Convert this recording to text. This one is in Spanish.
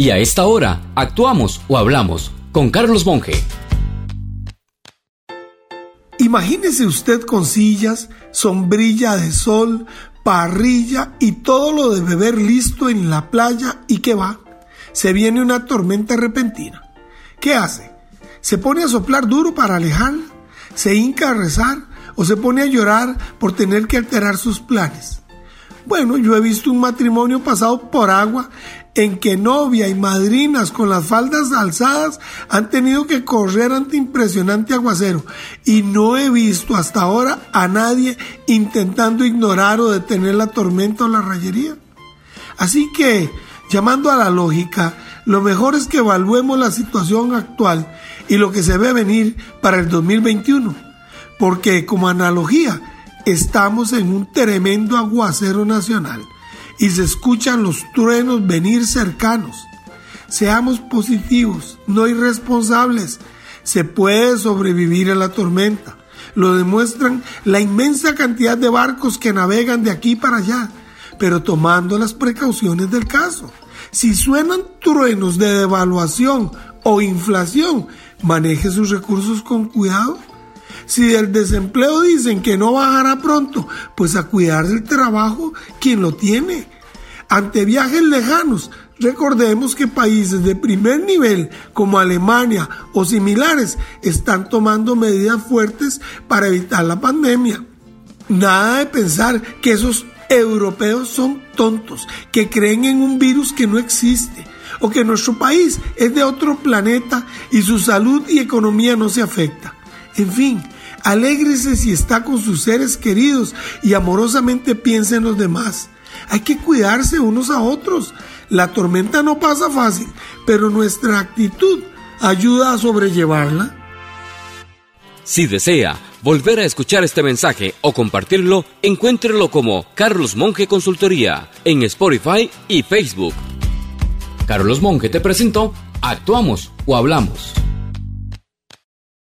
Y a esta hora, actuamos o hablamos con Carlos Monge. Imagínese usted con sillas, sombrilla de sol, parrilla y todo lo de beber listo en la playa y que va. Se viene una tormenta repentina. ¿Qué hace? ¿Se pone a soplar duro para alejarla? ¿Se hinca a rezar? ¿O se pone a llorar por tener que alterar sus planes? Bueno, yo he visto un matrimonio pasado por agua en que novia y madrinas con las faldas alzadas han tenido que correr ante impresionante aguacero y no he visto hasta ahora a nadie intentando ignorar o detener la tormenta o la rayería. Así que, llamando a la lógica, lo mejor es que evaluemos la situación actual y lo que se ve venir para el 2021, porque como analogía, estamos en un tremendo aguacero nacional y se escuchan los truenos venir cercanos. Seamos positivos, no irresponsables. Se puede sobrevivir a la tormenta. Lo demuestran la inmensa cantidad de barcos que navegan de aquí para allá, pero tomando las precauciones del caso. Si suenan truenos de devaluación o inflación, maneje sus recursos con cuidado. Si del desempleo dicen que no bajará pronto, pues a cuidar del trabajo quien lo tiene. Ante viajes lejanos, recordemos que países de primer nivel como Alemania o similares están tomando medidas fuertes para evitar la pandemia. Nada de pensar que esos europeos son tontos, que creen en un virus que no existe o que nuestro país es de otro planeta y su salud y economía no se afecta. En fin, alégrese si está con sus seres queridos y amorosamente piense en los demás. Hay que cuidarse unos a otros. La tormenta no pasa fácil, pero nuestra actitud ayuda a sobrellevarla. Si desea volver a escuchar este mensaje o compartirlo, encuéntrelo como Carlos Monge Consultoría en Spotify y Facebook. Carlos Monge te presentó Actuamos o Hablamos.